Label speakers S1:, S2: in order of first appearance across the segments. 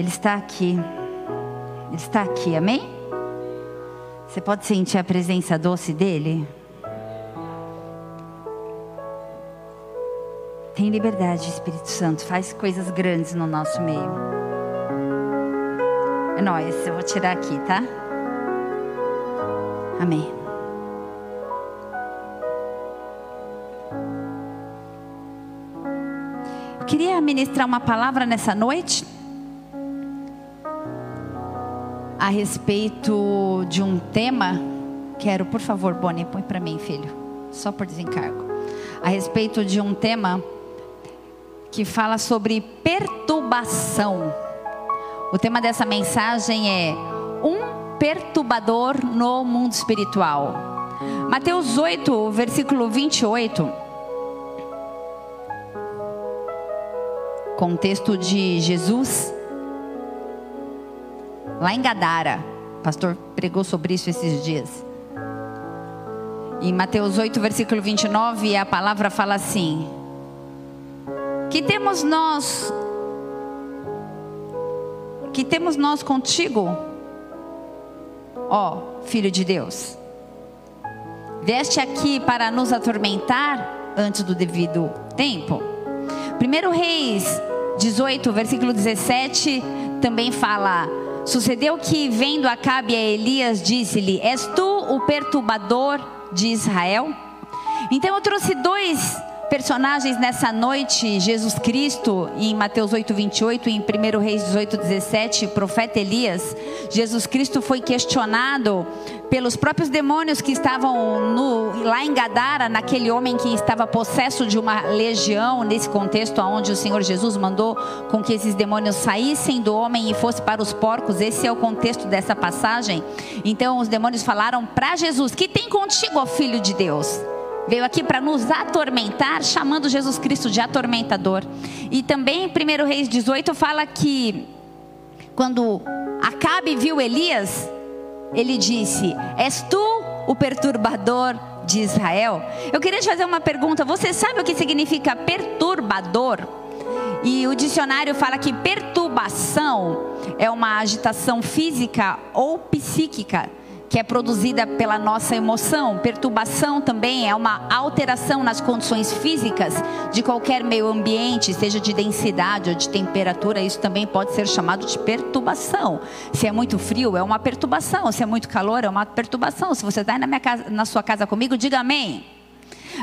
S1: Ele está aqui. Ele está aqui, amém? Você pode sentir a presença doce dele? Tem liberdade, Espírito Santo. Faz coisas grandes no nosso meio. É nóis, eu vou tirar aqui, tá? Amém. Eu queria ministrar uma palavra nessa noite a respeito de um tema. Quero, por favor, Bonnie, põe para mim, filho, só por desencargo. A respeito de um tema que fala sobre perturbação. O tema dessa mensagem é um perturbador no mundo espiritual. Mateus 8, versículo 28. Contexto de Jesus lá em Gadara. O pastor pregou sobre isso esses dias. Em Mateus 8, versículo 29, a palavra fala assim: que temos nós? Que temos nós contigo? Ó, filho de Deus. Veste aqui para nos atormentar antes do devido tempo. 1 Reis 18, versículo 17, também fala: Sucedeu que, vendo Acabe a Elias, disse-lhe: És tu o perturbador de Israel? Então eu trouxe dois personagens nessa noite, Jesus Cristo, em Mateus 8, 28, em 1 Reis 18, 17, profeta Elias, Jesus Cristo foi questionado pelos próprios demônios que estavam no, lá em Gadara, naquele homem que estava possesso de uma legião, nesse contexto onde o Senhor Jesus mandou com que esses demônios saíssem do homem e fossem para os porcos, esse é o contexto dessa passagem. Então os demônios falaram para Jesus: Que tem contigo, ó filho de Deus? Veio aqui para nos atormentar, chamando Jesus Cristo de atormentador. E também em 1 Reis 18 fala que quando Acabe viu Elias, ele disse: És tu o perturbador de Israel? Eu queria te fazer uma pergunta: você sabe o que significa perturbador? E o dicionário fala que perturbação é uma agitação física ou psíquica que é produzida pela nossa emoção. Perturbação também é uma alteração nas condições físicas de qualquer meio ambiente, seja de densidade ou de temperatura. Isso também pode ser chamado de perturbação. Se é muito frio, é uma perturbação. Se é muito calor, é uma perturbação. Se você está na, minha casa, na sua casa comigo, diga amém.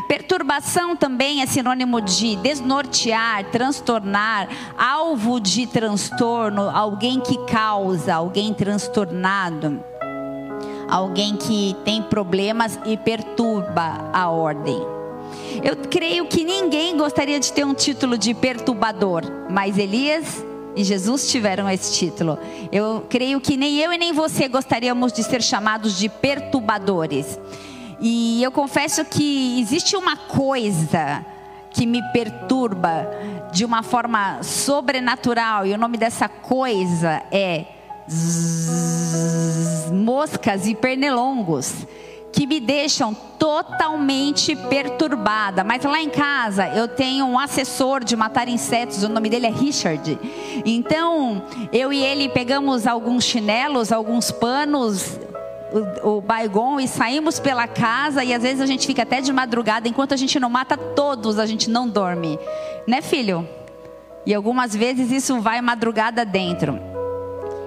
S1: Perturbação também é sinônimo de desnortear, transtornar, alvo de transtorno, alguém que causa, alguém transtornado alguém que tem problemas e perturba a ordem. Eu creio que ninguém gostaria de ter um título de perturbador, mas Elias e Jesus tiveram esse título. Eu creio que nem eu e nem você gostaríamos de ser chamados de perturbadores. E eu confesso que existe uma coisa que me perturba de uma forma sobrenatural, e o nome dessa coisa é zzz, moscas e pernilongos que me deixam totalmente perturbada. Mas lá em casa eu tenho um assessor de matar insetos, o nome dele é Richard. Então eu e ele pegamos alguns chinelos, alguns panos, o, o baigon e saímos pela casa e às vezes a gente fica até de madrugada. Enquanto a gente não mata todos, a gente não dorme, né, filho? E algumas vezes isso vai madrugada dentro.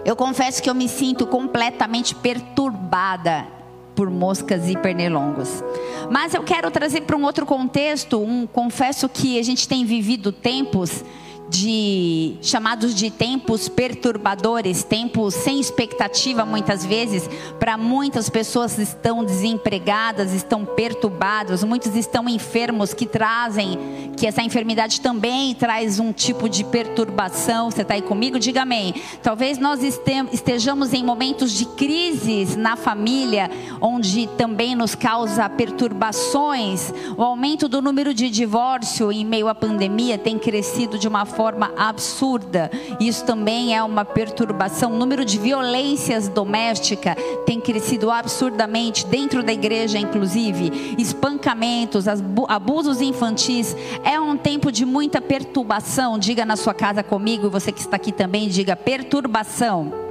S1: Eu confesso que eu me sinto completamente perturbada por moscas e pernilongos. Mas eu quero trazer para um outro contexto, um confesso que a gente tem vivido tempos de chamados de tempos perturbadores, tempos sem expectativa muitas vezes, para muitas pessoas estão desempregadas, estão perturbadas, muitos estão enfermos que trazem que essa enfermidade também traz um tipo de perturbação. Você está aí comigo? Diga amém. Talvez nós estejamos em momentos de crises na família, onde também nos causa perturbações. O aumento do número de divórcio em meio à pandemia tem crescido de uma forma forma absurda. Isso também é uma perturbação. O número de violências domésticas tem crescido absurdamente dentro da igreja, inclusive. Espancamentos, abusos infantis. é um tempo de muita perturbação. Diga na sua casa comigo, e você que está aqui também, diga perturbação.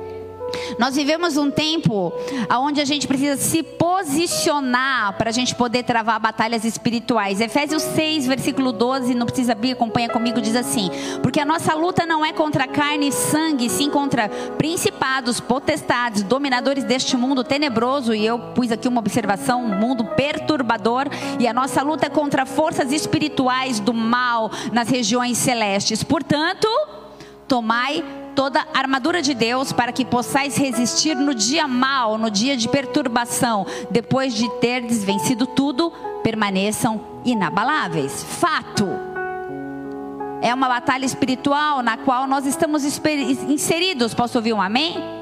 S1: Nós vivemos um tempo onde a gente precisa se posicionar para a gente poder travar batalhas espirituais. Efésios 6, versículo 12, não precisa abrir, acompanha comigo, diz assim: Porque a nossa luta não é contra carne e sangue, sim contra principados, potestades, dominadores deste mundo tenebroso. E eu pus aqui uma observação: um mundo perturbador. E a nossa luta é contra forças espirituais do mal nas regiões celestes. Portanto, tomai toda a armadura de Deus para que possais resistir no dia mal, no dia de perturbação, depois de ter vencido tudo, permaneçam inabaláveis. Fato. É uma batalha espiritual na qual nós estamos inseridos. Posso ouvir um amém?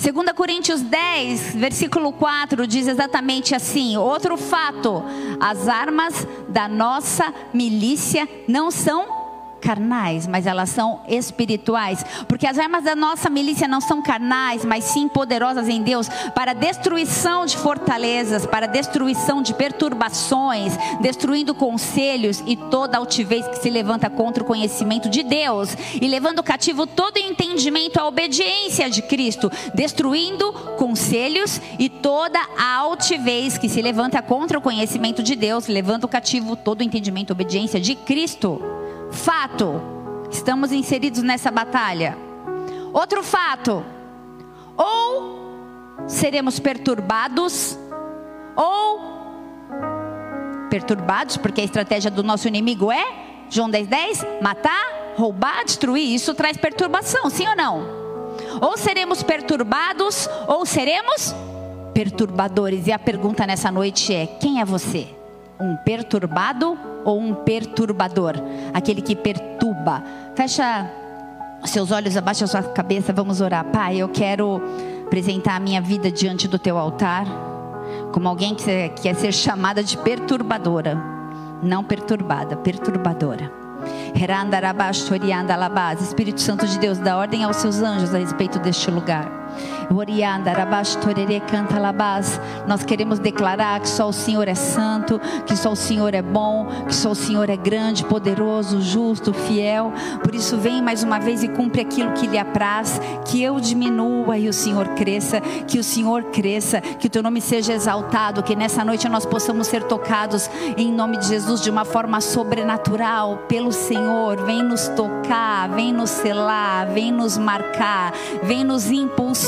S1: 2 Coríntios 10, versículo 4 diz exatamente assim: outro fato, as armas da nossa milícia não são carnais, mas elas são espirituais. Porque as armas da nossa milícia não são carnais, mas sim poderosas em Deus para destruição de fortalezas, para destruição de perturbações, destruindo conselhos e toda altivez que se levanta contra o conhecimento de Deus e levando cativo todo entendimento à obediência de Cristo, destruindo conselhos e toda altivez que se levanta contra o conhecimento de Deus, levando cativo todo entendimento à obediência de Cristo. Fato, estamos inseridos nessa batalha. Outro fato, ou seremos perturbados, ou perturbados, porque a estratégia do nosso inimigo é, João 10, 10, matar, roubar, destruir. Isso traz perturbação, sim ou não? Ou seremos perturbados, ou seremos perturbadores. E a pergunta nessa noite é: quem é você? Um perturbado ou um perturbador? Aquele que perturba. Fecha seus olhos, abaixa sua cabeça, vamos orar. Pai, eu quero apresentar a minha vida diante do teu altar, como alguém que quer ser chamada de perturbadora, não perturbada, perturbadora. Espírito Santo de Deus, dá ordem aos seus anjos a respeito deste lugar. Nós queremos declarar que só o Senhor é santo, que só o Senhor é bom, que só o Senhor é grande, poderoso, justo, fiel. Por isso, vem mais uma vez e cumpre aquilo que lhe apraz, que eu diminua e o Senhor cresça, que o Senhor cresça, que o teu nome seja exaltado, que nessa noite nós possamos ser tocados em nome de Jesus de uma forma sobrenatural pelo Senhor. Vem nos tocar, vem nos selar, vem nos marcar, vem nos impulsionar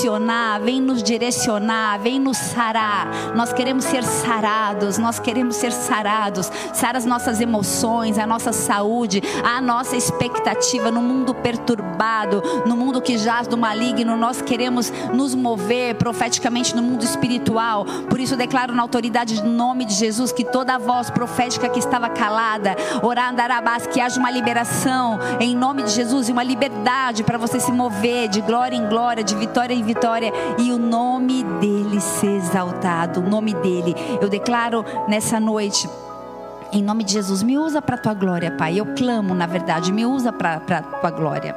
S1: vem nos direcionar, vem nos sarar. Nós queremos ser sarados, nós queremos ser sarados. Sara as nossas emoções, a nossa saúde, a nossa expectativa no mundo perturbado, no mundo que jaz do maligno. Nós queremos nos mover profeticamente no mundo espiritual. Por isso declaro na autoridade do nome de Jesus que toda a voz profética que estava calada, orar andarabás, que haja uma liberação em nome de Jesus e uma liberdade para você se mover de glória em glória, de vitória em vitória e o nome dele ser exaltado, o nome dele. Eu declaro nessa noite. Em nome de Jesus, me usa para a tua glória, Pai. Eu clamo, na verdade, me usa para a tua glória.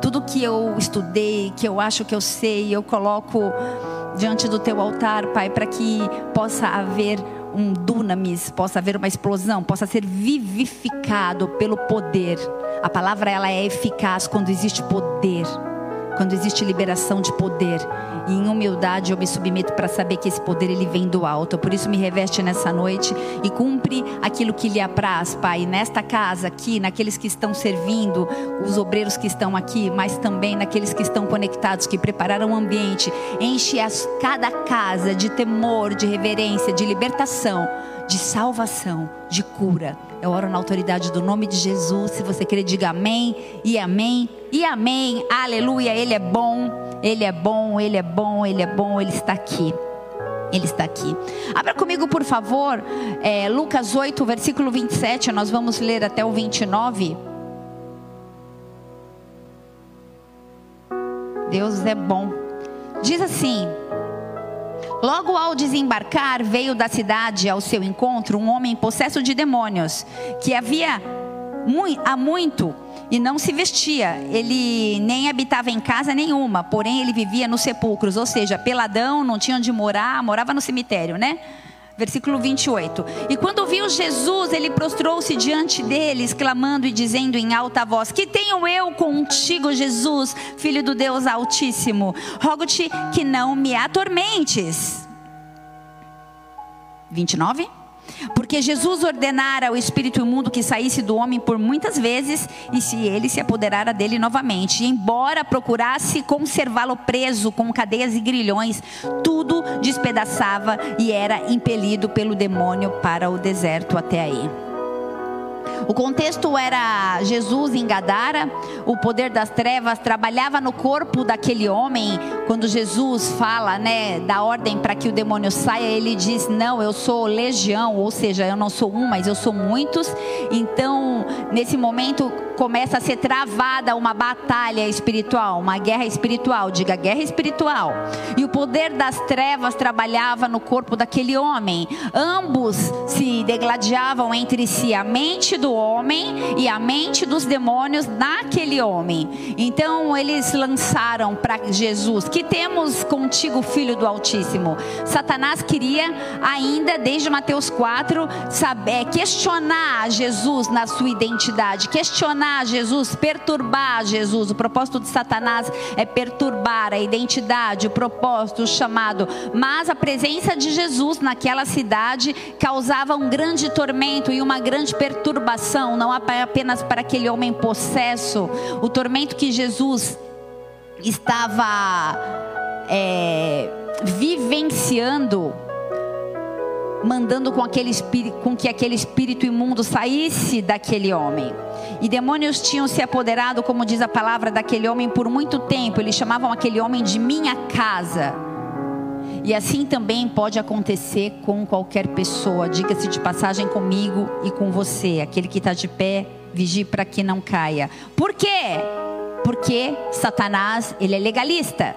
S1: Tudo que eu estudei, que eu acho que eu sei, eu coloco diante do teu altar, Pai, para que possa haver um dunamis, possa haver uma explosão, possa ser vivificado pelo poder. A palavra ela é eficaz quando existe poder quando existe liberação de poder. E em humildade eu me submeto para saber que esse poder ele vem do alto. Por isso me reveste nessa noite e cumpre aquilo que lhe apraz, Pai, nesta casa aqui, naqueles que estão servindo, os obreiros que estão aqui, mas também naqueles que estão conectados, que prepararam o ambiente. Enche as, cada casa de temor, de reverência, de libertação, de salvação, de cura. Eu oro na autoridade do nome de Jesus. Se você querer, diga amém e amém e amém. Aleluia. Ele é bom, ele é bom, ele é bom, ele é bom, ele está aqui. Ele está aqui. Abra comigo, por favor, é, Lucas 8, versículo 27. Nós vamos ler até o 29. Deus é bom. Diz assim. Logo ao desembarcar, veio da cidade ao seu encontro um homem possesso de demônios, que havia há muito e não se vestia. Ele nem habitava em casa nenhuma, porém ele vivia nos sepulcros, ou seja, peladão, não tinha onde morar, morava no cemitério, né? Versículo 28. E quando viu Jesus, ele prostrou-se diante deles, clamando e dizendo em alta voz: Que tenho eu contigo, Jesus, filho do Deus Altíssimo? Rogo-te que não me atormentes. 29. Porque Jesus ordenara ao espírito imundo que saísse do homem por muitas vezes, e se ele se apoderara dele novamente. E embora procurasse conservá-lo preso com cadeias e grilhões, tudo despedaçava e era impelido pelo demônio para o deserto até aí. O contexto era Jesus em Gadara, o poder das trevas trabalhava no corpo daquele homem. Quando Jesus fala, né, da ordem para que o demônio saia, ele diz: "Não, eu sou legião", ou seja, eu não sou um, mas eu sou muitos. Então, nesse momento começa a ser travada uma batalha espiritual, uma guerra espiritual, diga guerra espiritual. E o poder das trevas trabalhava no corpo daquele homem. Ambos se degladiavam entre si, a mente do homem e a mente dos demônios naquele homem. Então eles lançaram para Jesus: "Que temos contigo, filho do Altíssimo?" Satanás queria ainda desde Mateus 4 saber questionar Jesus na sua identidade, questionar Jesus, perturbar Jesus. O propósito de Satanás é perturbar a identidade, o propósito, o chamado. Mas a presença de Jesus naquela cidade causava um grande tormento e uma grande perturbação, não apenas para aquele homem possesso, o tormento que Jesus estava é, vivenciando mandando com, aquele com que aquele espírito imundo saísse daquele homem. E demônios tinham se apoderado, como diz a palavra, daquele homem por muito tempo. Eles chamavam aquele homem de minha casa. E assim também pode acontecer com qualquer pessoa. Diga-se de passagem comigo e com você, aquele que está de pé, vigie para que não caia. Por quê? Porque Satanás ele é legalista.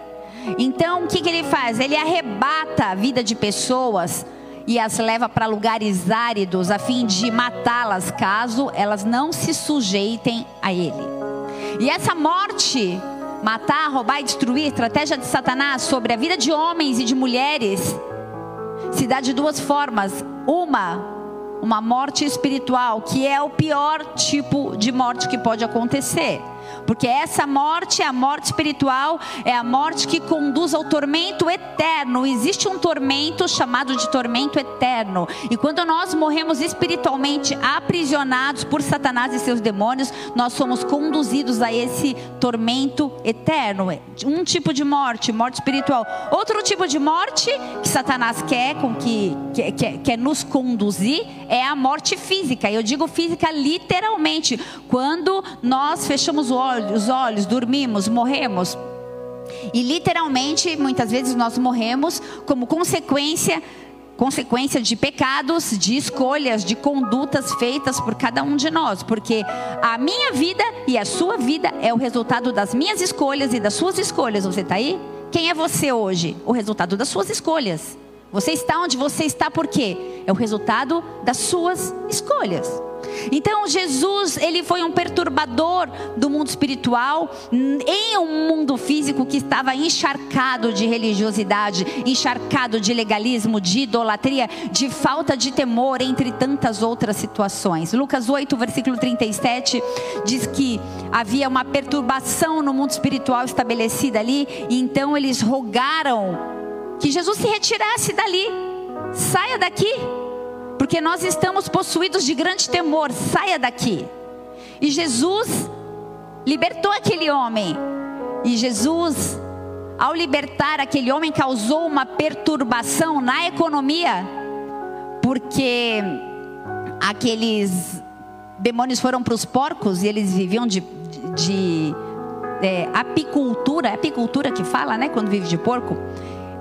S1: Então o que, que ele faz? Ele arrebata a vida de pessoas e as leva para lugares áridos a fim de matá-las caso elas não se sujeitem a ele. E essa morte, matar, roubar e destruir, estratégia de Satanás sobre a vida de homens e de mulheres, se dá de duas formas. Uma, uma morte espiritual, que é o pior tipo de morte que pode acontecer. Porque essa morte, a morte espiritual, é a morte que conduz ao tormento eterno. Existe um tormento chamado de tormento eterno. E quando nós morremos espiritualmente aprisionados por Satanás e seus demônios, nós somos conduzidos a esse tormento eterno. Um tipo de morte, morte espiritual. Outro tipo de morte que Satanás quer com que quer, quer, quer nos conduzir é a morte física. Eu digo física literalmente. Quando nós fechamos os olhos, dormimos, morremos. E literalmente, muitas vezes nós morremos como consequência consequência de pecados, de escolhas, de condutas feitas por cada um de nós, porque a minha vida e a sua vida é o resultado das minhas escolhas e das suas escolhas. Você está aí? Quem é você hoje? O resultado das suas escolhas. Você está onde você está por quê? É o resultado das suas escolhas. Então Jesus, ele foi um perturbador do mundo espiritual em um mundo físico que estava encharcado de religiosidade, encharcado de legalismo, de idolatria, de falta de temor, entre tantas outras situações. Lucas 8, versículo 37 diz que havia uma perturbação no mundo espiritual estabelecida ali, e então eles rogaram que Jesus se retirasse dali. Saia daqui porque nós estamos possuídos de grande temor, saia daqui. E Jesus libertou aquele homem. E Jesus, ao libertar aquele homem, causou uma perturbação na economia, porque aqueles demônios foram para os porcos e eles viviam de, de, de é, apicultura, é apicultura que fala, né? Quando vive de porco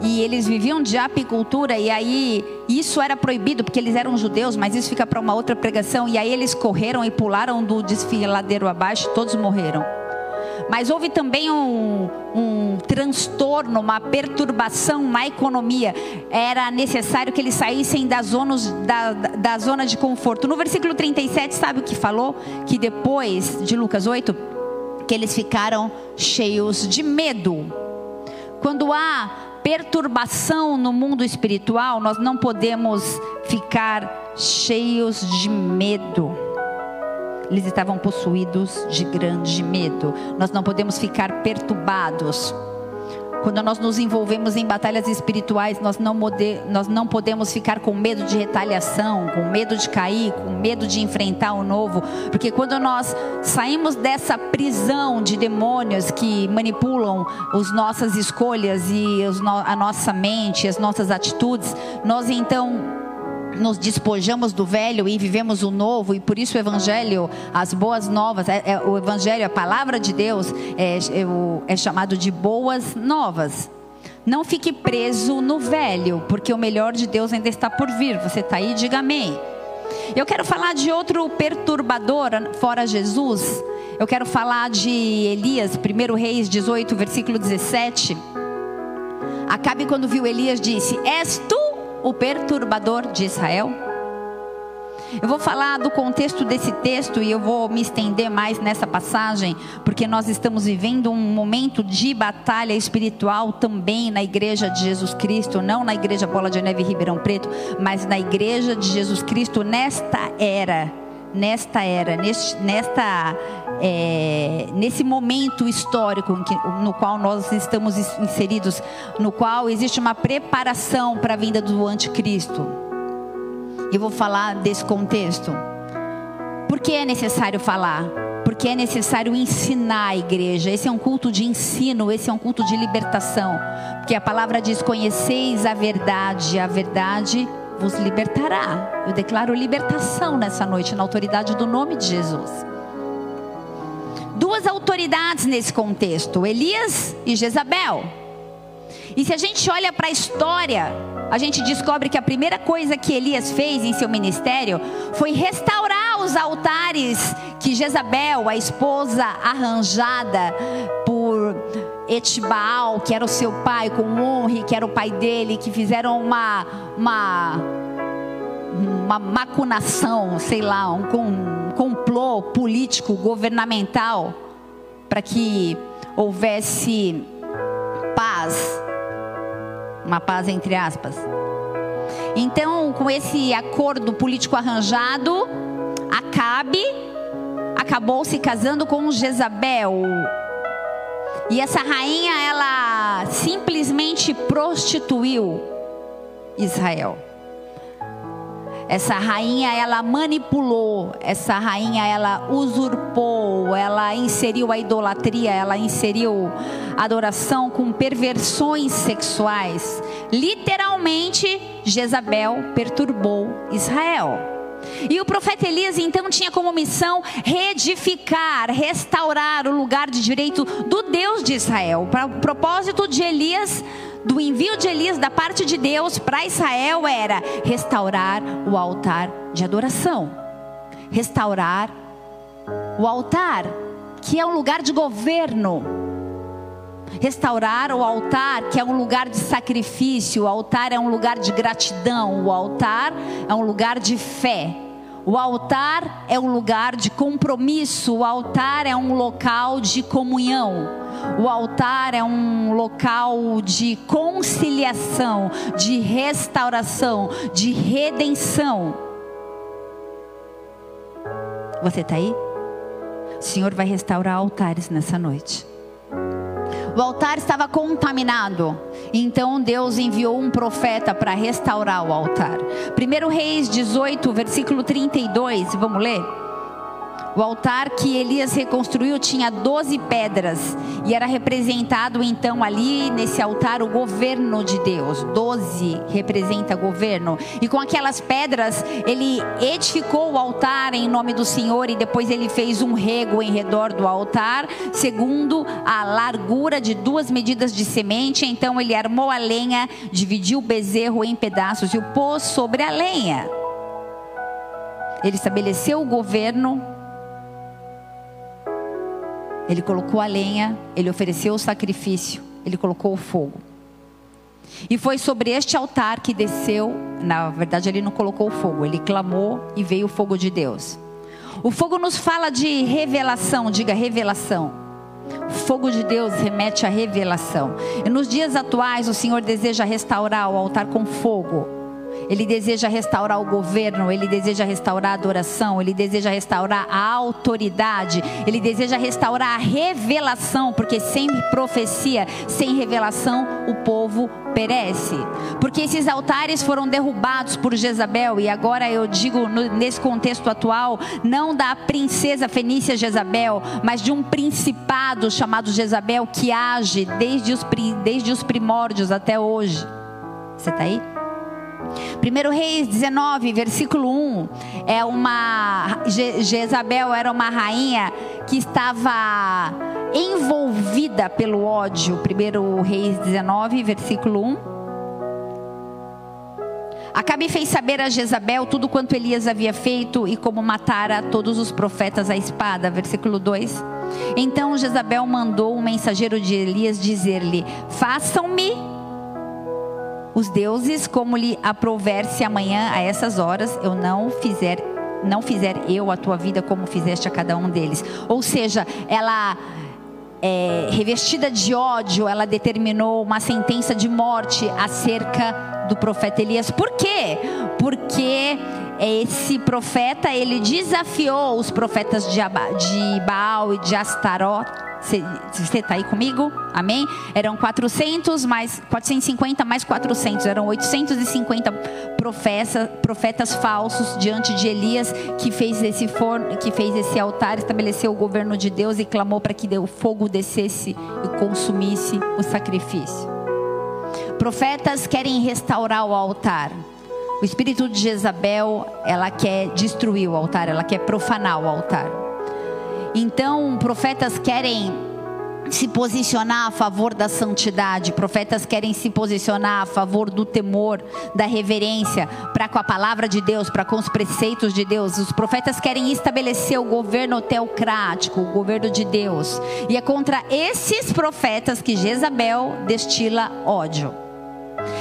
S1: e eles viviam de apicultura e aí isso era proibido porque eles eram judeus, mas isso fica para uma outra pregação. E aí eles correram e pularam do desfiladeiro abaixo, todos morreram. Mas houve também um, um transtorno, uma perturbação na economia. Era necessário que eles saíssem da, da, da zona de conforto. No versículo 37, sabe o que falou? Que depois de Lucas 8, que eles ficaram cheios de medo. Quando há perturbação no mundo espiritual, nós não podemos ficar cheios de medo. Eles estavam possuídos de grande medo. Nós não podemos ficar perturbados. Quando nós nos envolvemos em batalhas espirituais, nós não, nós não podemos ficar com medo de retaliação, com medo de cair, com medo de enfrentar o novo, porque quando nós saímos dessa prisão de demônios que manipulam as nossas escolhas e a nossa mente, as nossas atitudes, nós então nos despojamos do velho e vivemos o novo, e por isso o Evangelho, as boas novas, é, é, o Evangelho, a palavra de Deus, é, é, é chamado de boas novas. Não fique preso no velho, porque o melhor de Deus ainda está por vir. Você está aí, diga amém. Eu quero falar de outro perturbador, fora Jesus. Eu quero falar de Elias, 1 Reis 18, versículo 17. Acabe quando viu Elias disse: És tu o perturbador de Israel? Eu vou falar do contexto desse texto e eu vou me estender mais nessa passagem, porque nós estamos vivendo um momento de batalha espiritual também na igreja de Jesus Cristo, não na igreja Bola de Neve Ribeirão Preto, mas na igreja de Jesus Cristo nesta era, nesta era, neste, nesta é, nesse momento histórico no qual nós estamos inseridos, no qual existe uma preparação para a vinda do anticristo. Eu vou falar desse contexto. Por que é necessário falar? Porque é necessário ensinar a igreja. Esse é um culto de ensino, esse é um culto de libertação. Porque a palavra diz: Conheceis a verdade, a verdade vos libertará. Eu declaro libertação nessa noite, na autoridade do nome de Jesus duas autoridades nesse contexto: Elias e Jezabel. E se a gente olha para a história, a gente descobre que a primeira coisa que Elias fez em seu ministério foi restaurar os altares que Jezabel, a esposa arranjada por Etbaal, que era o seu pai, com Onre, que era o pai dele, que fizeram uma, uma uma macunação, sei lá, um, um complô político, governamental, para que houvesse paz, uma paz entre aspas. Então, com esse acordo político arranjado, Acabe acabou se casando com Jezabel. E essa rainha, ela simplesmente prostituiu Israel. Essa rainha ela manipulou, essa rainha ela usurpou, ela inseriu a idolatria, ela inseriu adoração com perversões sexuais. Literalmente, Jezabel perturbou Israel. E o profeta Elias então tinha como missão reedificar, restaurar o lugar de direito do Deus de Israel. Para o propósito de Elias do envio de Elias da parte de Deus para Israel era restaurar o altar de adoração. Restaurar o altar, que é um lugar de governo. Restaurar o altar, que é um lugar de sacrifício, o altar é um lugar de gratidão, o altar é um lugar de fé. O altar é um lugar de compromisso, o altar é um local de comunhão. O altar é um local de conciliação, de restauração, de redenção. Você está aí? O Senhor vai restaurar altares nessa noite. O altar estava contaminado. Então Deus enviou um profeta para restaurar o altar. 1 Reis 18, versículo 32, vamos ler? O altar que Elias reconstruiu tinha 12 pedras e era representado então ali nesse altar o governo de Deus. 12 representa governo. E com aquelas pedras ele edificou o altar em nome do Senhor e depois ele fez um rego em redor do altar, segundo a largura de duas medidas de semente. Então ele armou a lenha, dividiu o bezerro em pedaços e o pôs sobre a lenha. Ele estabeleceu o governo ele colocou a lenha, ele ofereceu o sacrifício, ele colocou o fogo. E foi sobre este altar que desceu, na verdade ele não colocou o fogo, ele clamou e veio o fogo de Deus. O fogo nos fala de revelação, diga revelação. Fogo de Deus remete à revelação. E nos dias atuais, o Senhor deseja restaurar o altar com fogo. Ele deseja restaurar o governo, ele deseja restaurar a adoração, ele deseja restaurar a autoridade, ele deseja restaurar a revelação, porque sem profecia, sem revelação, o povo perece. Porque esses altares foram derrubados por Jezabel, e agora eu digo nesse contexto atual, não da princesa fenícia Jezabel, mas de um principado chamado Jezabel que age desde os, desde os primórdios até hoje. Você está aí? 1 Reis 19, versículo 1, é uma Jezabel era uma rainha que estava envolvida pelo ódio. 1 Reis 19, versículo 1. Acabe fez saber a Jezabel tudo quanto Elias havia feito e como matara todos os profetas à espada. Versículo 2. Então Jezabel mandou um mensageiro de Elias dizer-lhe: Façam-me os deuses, como lhe aprouver se amanhã a essas horas eu não fizer não fizer eu a tua vida como fizeste a cada um deles. Ou seja, ela é, revestida de ódio, ela determinou uma sentença de morte acerca do profeta Elias. Por quê? Porque esse profeta ele desafiou os profetas de Baal e de Astaroth você está aí comigo? Amém? Eram 400 mais 450 mais 400, eram 850 profetas, profetas falsos diante de Elias que fez esse forno, que fez esse altar, estabeleceu o governo de Deus e clamou para que o fogo descesse e consumisse o sacrifício. Profetas querem restaurar o altar. O espírito de Jezabel, ela quer destruir o altar, ela quer profanar o altar. Então, profetas querem se posicionar a favor da santidade, profetas querem se posicionar a favor do temor, da reverência, para com a palavra de Deus, para com os preceitos de Deus. Os profetas querem estabelecer o governo teocrático, o governo de Deus. E é contra esses profetas que Jezabel destila ódio.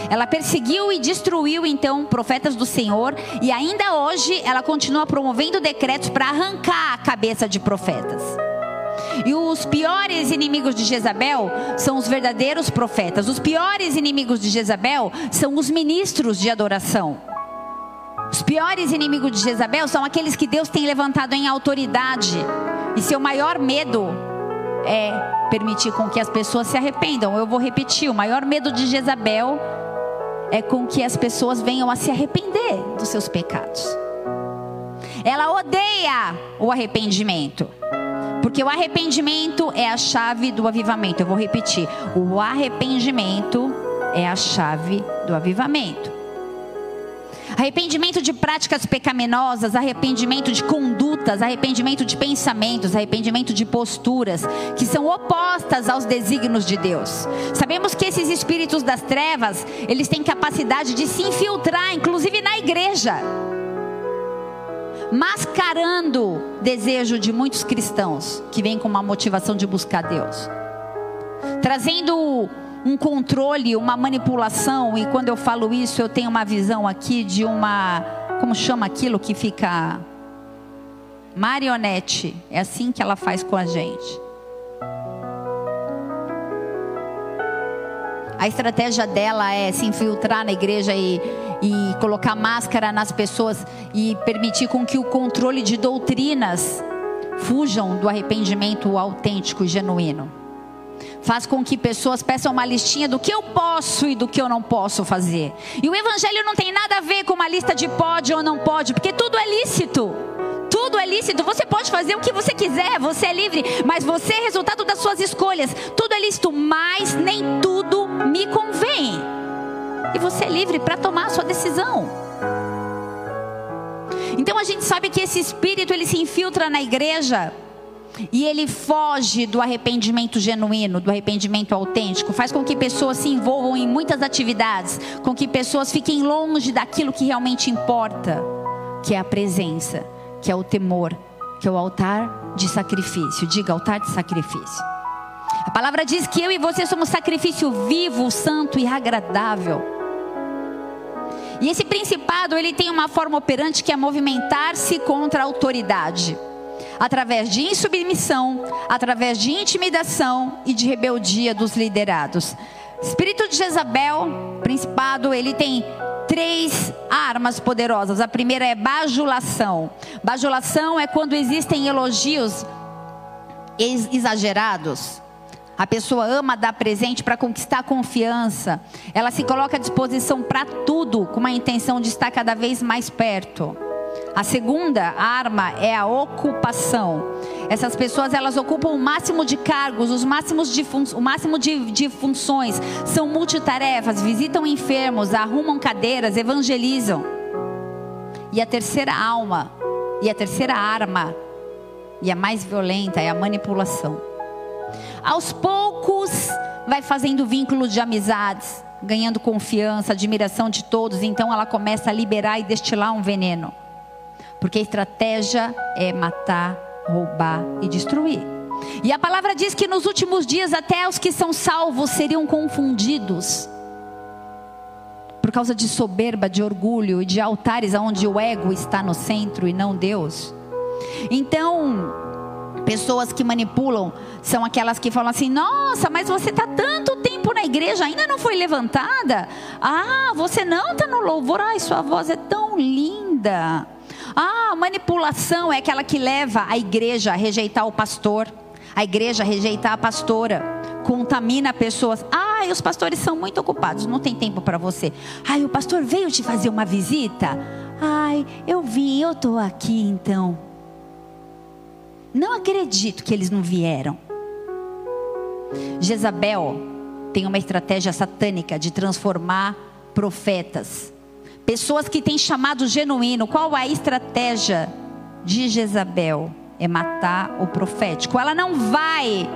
S1: Ela perseguiu e destruiu então profetas do Senhor e ainda hoje ela continua promovendo decretos para arrancar a cabeça de profetas. E os piores inimigos de Jezabel são os verdadeiros profetas. Os piores inimigos de Jezabel são os ministros de adoração. Os piores inimigos de Jezabel são aqueles que Deus tem levantado em autoridade. E seu maior medo é permitir com que as pessoas se arrependam. Eu vou repetir: o maior medo de Jezabel é com que as pessoas venham a se arrepender dos seus pecados. Ela odeia o arrependimento. Porque o arrependimento é a chave do avivamento. Eu vou repetir: o arrependimento é a chave do avivamento. Arrependimento de práticas pecaminosas, arrependimento de condutas, arrependimento de pensamentos, arrependimento de posturas que são opostas aos desígnios de Deus. Sabemos que esses espíritos das trevas, eles têm capacidade de se infiltrar, inclusive na igreja, mascarando desejo de muitos cristãos que vêm com uma motivação de buscar Deus, trazendo um controle, uma manipulação, e quando eu falo isso, eu tenho uma visão aqui de uma, como chama aquilo que fica marionete. É assim que ela faz com a gente. A estratégia dela é se infiltrar na igreja e, e colocar máscara nas pessoas e permitir com que o controle de doutrinas fujam do arrependimento autêntico e genuíno faz com que pessoas peçam uma listinha do que eu posso e do que eu não posso fazer. E o evangelho não tem nada a ver com uma lista de pode ou não pode, porque tudo é lícito. Tudo é lícito, você pode fazer o que você quiser, você é livre, mas você é resultado das suas escolhas. Tudo é lícito, mas nem tudo me convém. E você é livre para tomar a sua decisão. Então a gente sabe que esse espírito ele se infiltra na igreja e ele foge do arrependimento genuíno, do arrependimento autêntico, faz com que pessoas se envolvam em muitas atividades, com que pessoas fiquem longe daquilo que realmente importa, que é a presença, que é o temor, que é o altar de sacrifício. Diga altar de sacrifício. A palavra diz que eu e você somos sacrifício vivo, santo e agradável. E esse principado, ele tem uma forma operante que é movimentar-se contra a autoridade. Através de insubmissão, através de intimidação e de rebeldia dos liderados. Espírito de Jezabel, principado, ele tem três armas poderosas. A primeira é bajulação. Bajulação é quando existem elogios exagerados. A pessoa ama dar presente para conquistar confiança. Ela se coloca à disposição para tudo, com uma intenção de estar cada vez mais perto. A segunda arma é a ocupação. Essas pessoas elas ocupam o máximo de cargos, os máximos de o máximo de, de funções, são multitarefas, visitam enfermos, arrumam cadeiras, evangelizam. E a terceira alma, e a terceira arma, e a mais violenta é a manipulação. Aos poucos, vai fazendo vínculo de amizades, ganhando confiança, admiração de todos, então ela começa a liberar e destilar um veneno. Porque a estratégia é matar, roubar e destruir. E a palavra diz que nos últimos dias até os que são salvos seriam confundidos. Por causa de soberba, de orgulho e de altares onde o ego está no centro e não Deus. Então, pessoas que manipulam são aquelas que falam assim: "Nossa, mas você está tanto tempo na igreja, ainda não foi levantada? Ah, você não está no louvor, ai, sua voz é tão linda." Ah, manipulação é aquela que leva a igreja a rejeitar o pastor, a igreja a rejeitar a pastora, contamina pessoas. Ah, os pastores são muito ocupados, não tem tempo para você. Ai, o pastor veio te fazer uma visita? Ai, eu vim, eu estou aqui então. Não acredito que eles não vieram. Jezabel tem uma estratégia satânica de transformar profetas Pessoas que têm chamado genuíno. Qual a estratégia de Jezabel? É matar o profético. Ela não vai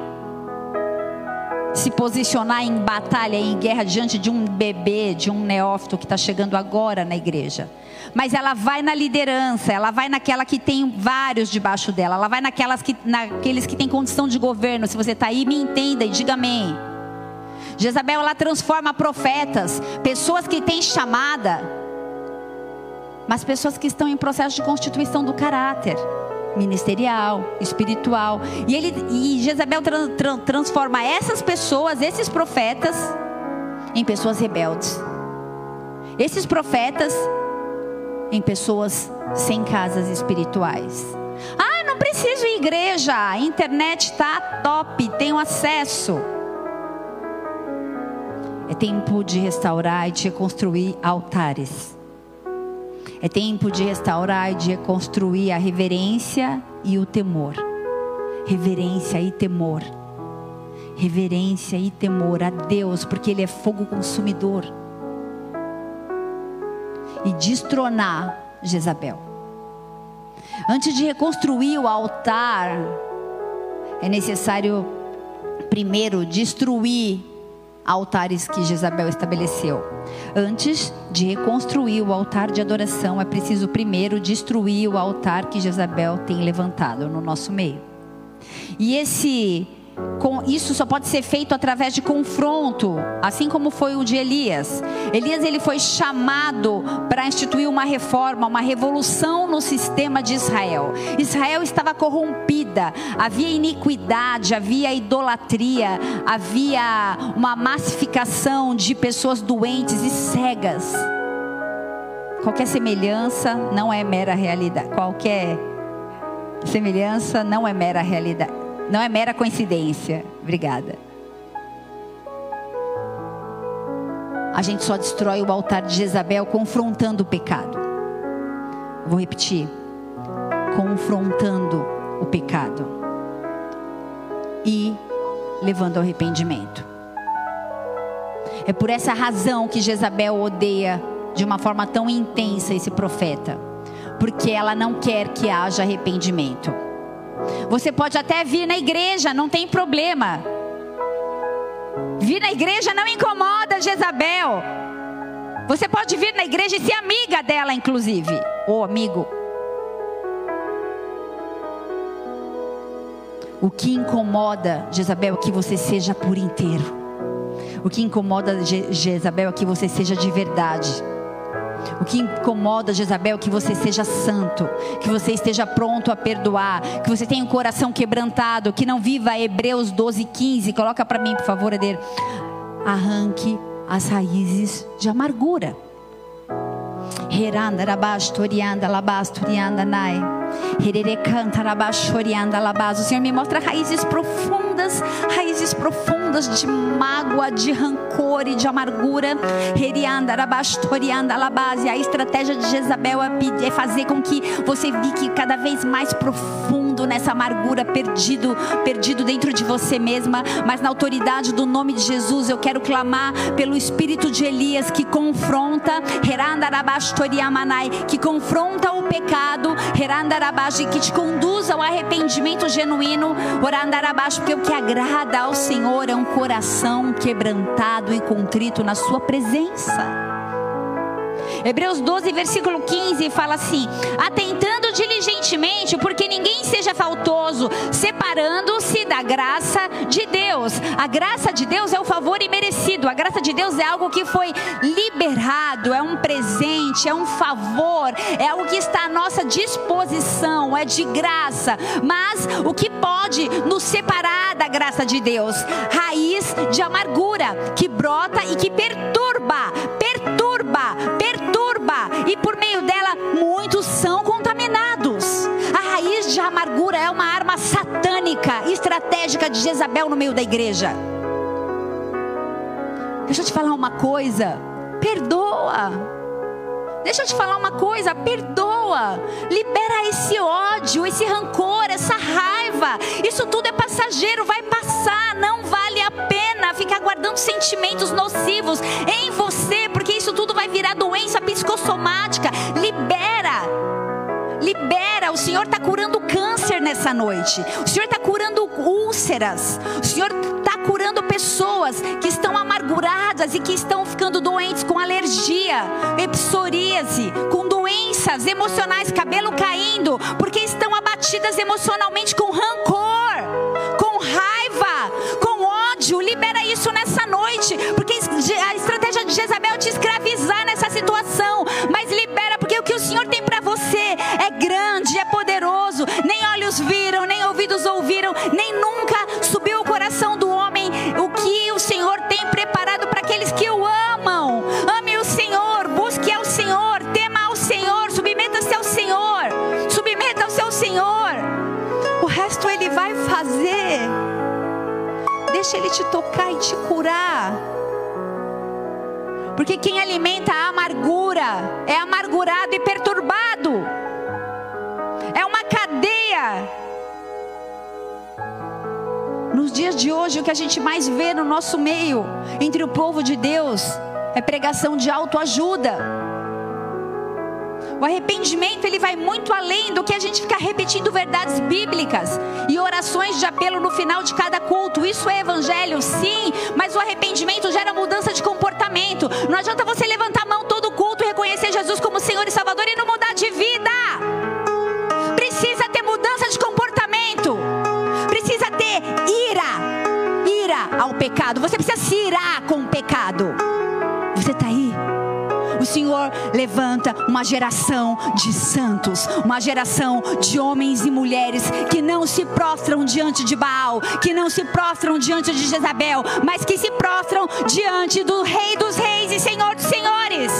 S1: se posicionar em batalha, em guerra diante de um bebê, de um neófito que está chegando agora na igreja. Mas ela vai na liderança, ela vai naquela que tem vários debaixo dela, ela vai naquelas que, naqueles que têm condição de governo. Se você está aí, me entenda e diga amém. Jezabel, ela transforma profetas, pessoas que têm chamada, mas pessoas que estão em processo de constituição do caráter ministerial, espiritual. E ele e Jezabel tra, tra, transforma essas pessoas, esses profetas, em pessoas rebeldes. Esses profetas em pessoas sem casas espirituais. Ah, não preciso ir à igreja, a internet está top, tenho acesso. É tempo de restaurar e de reconstruir altares é tempo de restaurar e de reconstruir a reverência e o temor. Reverência e temor. Reverência e temor a Deus, porque Ele é fogo consumidor. E destronar Jezabel. Antes de reconstruir o altar, é necessário primeiro destruir altares que Jezabel estabeleceu. Antes de reconstruir o altar de adoração, é preciso primeiro destruir o altar que Jezabel tem levantado no nosso meio. E esse isso só pode ser feito através de confronto, assim como foi o de Elias. Elias ele foi chamado para instituir uma reforma, uma revolução no sistema de Israel. Israel estava corrompida, havia iniquidade, havia idolatria, havia uma massificação de pessoas doentes e cegas. Qualquer semelhança não é mera realidade. Qualquer semelhança não é mera realidade não é mera coincidência. Obrigada. A gente só destrói o altar de Jezabel confrontando o pecado. Vou repetir. Confrontando o pecado. E levando ao arrependimento. É por essa razão que Jezabel odeia de uma forma tão intensa esse profeta. Porque ela não quer que haja arrependimento. Você pode até vir na igreja, não tem problema. Vir na igreja não incomoda Jezabel. Você pode vir na igreja e ser amiga dela, inclusive, ou amigo. O que incomoda Jezabel é que você seja por inteiro. O que incomoda Jezabel é que você seja de verdade. O que incomoda Jezabel é que você seja santo, que você esteja pronto a perdoar, que você tenha um coração quebrantado, que não viva Hebreus 12, 15. Coloca para mim, por favor, Eder. Arranque as raízes de amargura. Nai. O Senhor me mostra raízes profundas, raízes profundas de mágoa, de rancor e de amargura. Herianda, rabastorianda, labas. E a estratégia de Jezabel é fazer com que você fique cada vez mais profundo nessa amargura, perdido, perdido dentro de você mesma. Mas na autoridade do nome de Jesus, eu quero clamar pelo espírito de Elias que confronta, que confronta o pecado, que te conduz ao arrependimento genuíno, porque o que agrada ao Senhor é um coração quebrantado e contrito na sua presença. Hebreus 12, versículo 15 fala assim: atentando diligentemente, porque ninguém seja faltoso, separando-se da graça de Deus. A graça de Deus é o favor imerecido, a graça de Deus é algo que foi liberado, é um presente, é um favor, é algo que está à nossa disposição, é de graça. Mas o que pode nos separar da graça de Deus? Raiz de amargura que brota e que perturba, perturba, perturba, e por meio dela muitos são contaminados. A raiz de amargura é uma arma satânica, estratégica de Jezabel no meio da igreja. Deixa eu te falar uma coisa. Perdoa. Deixa eu te falar uma coisa, perdoa. Libera esse ódio, esse rancor, essa raiva. Isso tudo é passageiro, vai passar, não vale ficar guardando sentimentos nocivos em você, porque isso tudo vai virar doença psicossomática. Libera. Libera, o Senhor está curando câncer nessa noite. O Senhor está curando úlceras. O Senhor está curando pessoas que estão amarguradas e que estão ficando doentes com alergia, psoríase, com doenças emocionais, cabelo caindo, porque estão abatidas emocionalmente com rancor, noite, porque a estratégia de Jezabel é te escravizar nessa situação, mas libera porque o que o Senhor tem para você é grande, é poderoso. Nem olhos viram, nem ouvidos ouviram, nem nunca subiu o coração do homem o que o Senhor tem preparado para aqueles que o amam. Ame o Senhor, busque ao Senhor, tema ao Senhor, submeta-se ao Senhor, submeta ao Senhor. O resto Ele vai fazer. Deixa Ele te tocar e te curar. Porque quem alimenta a amargura é amargurado e perturbado. É uma cadeia. Nos dias de hoje, o que a gente mais vê no nosso meio, entre o povo de Deus, é pregação de autoajuda. O arrependimento ele vai muito além do que a gente ficar repetindo verdades bíblicas e orações de apelo no final de cada culto. Isso é evangelho, sim, mas o arrependimento gera mudança de comportamento. Não adianta você levantar a mão todo culto e reconhecer Jesus como Senhor e Salvador e não mudar de vida. Precisa ter mudança de comportamento. Precisa ter ira. Ira ao pecado. Você precisa se irar com o pecado. Você está aí? Senhor levanta uma geração de santos, uma geração de homens e mulheres que não se prostram diante de Baal, que não se prostram diante de Jezabel, mas que se prostram diante do Rei dos Reis e Senhor dos Senhores.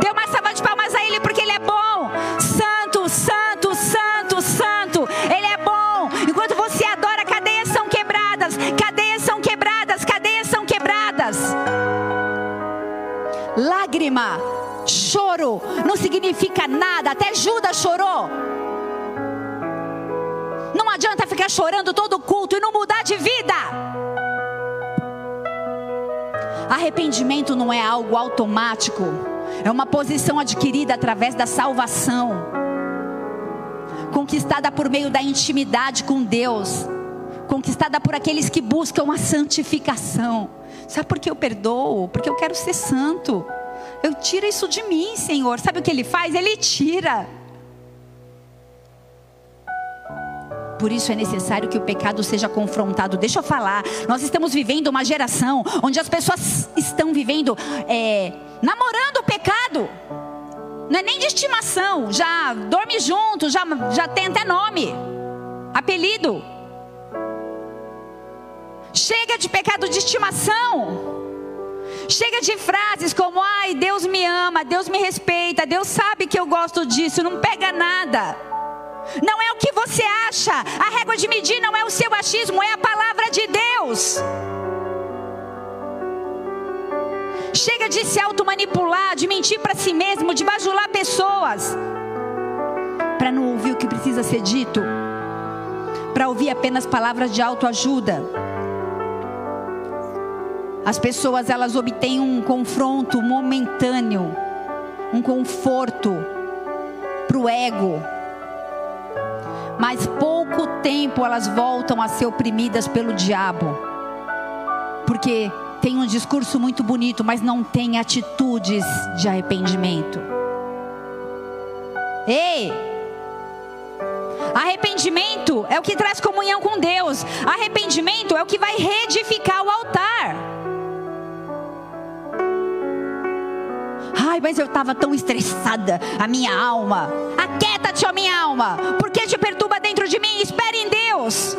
S1: Dê uma salva de palmas a Ele porque Ele é bom, santo, santo, santo, santo. Ele é bom. Enquanto você adora, cadeias são quebradas, cadeias são quebradas, cadeias são quebradas. Lágrima choro não significa nada. Até Judas chorou. Não adianta ficar chorando todo culto e não mudar de vida. Arrependimento não é algo automático, é uma posição adquirida através da salvação, conquistada por meio da intimidade com Deus, conquistada por aqueles que buscam a santificação. Sabe por que eu perdoo? Porque eu quero ser santo. Eu tiro isso de mim, Senhor. Sabe o que ele faz? Ele tira. Por isso é necessário que o pecado seja confrontado. Deixa eu falar. Nós estamos vivendo uma geração onde as pessoas estão vivendo, é, namorando o pecado. Não é nem de estimação, já dorme junto, já, já tem até nome, apelido. Chega de pecado de estimação. Chega de frases como: ai, Deus me ama, Deus me respeita, Deus sabe que eu gosto disso, não pega nada. Não é o que você acha, a régua de medir não é o seu achismo, é a palavra de Deus. Chega de se automanipular, de mentir para si mesmo, de bajular pessoas, para não ouvir o que precisa ser dito, para ouvir apenas palavras de autoajuda. As pessoas elas obtêm um confronto momentâneo, um conforto para o ego. Mas pouco tempo elas voltam a ser oprimidas pelo diabo. Porque tem um discurso muito bonito, mas não tem atitudes de arrependimento. Ei! Arrependimento é o que traz comunhão com Deus. Arrependimento é o que vai reedificar o altar. Ai, mas eu estava tão estressada, a minha alma. Aquieta-te, ó minha alma. Por que te perturba dentro de mim? Espere em Deus.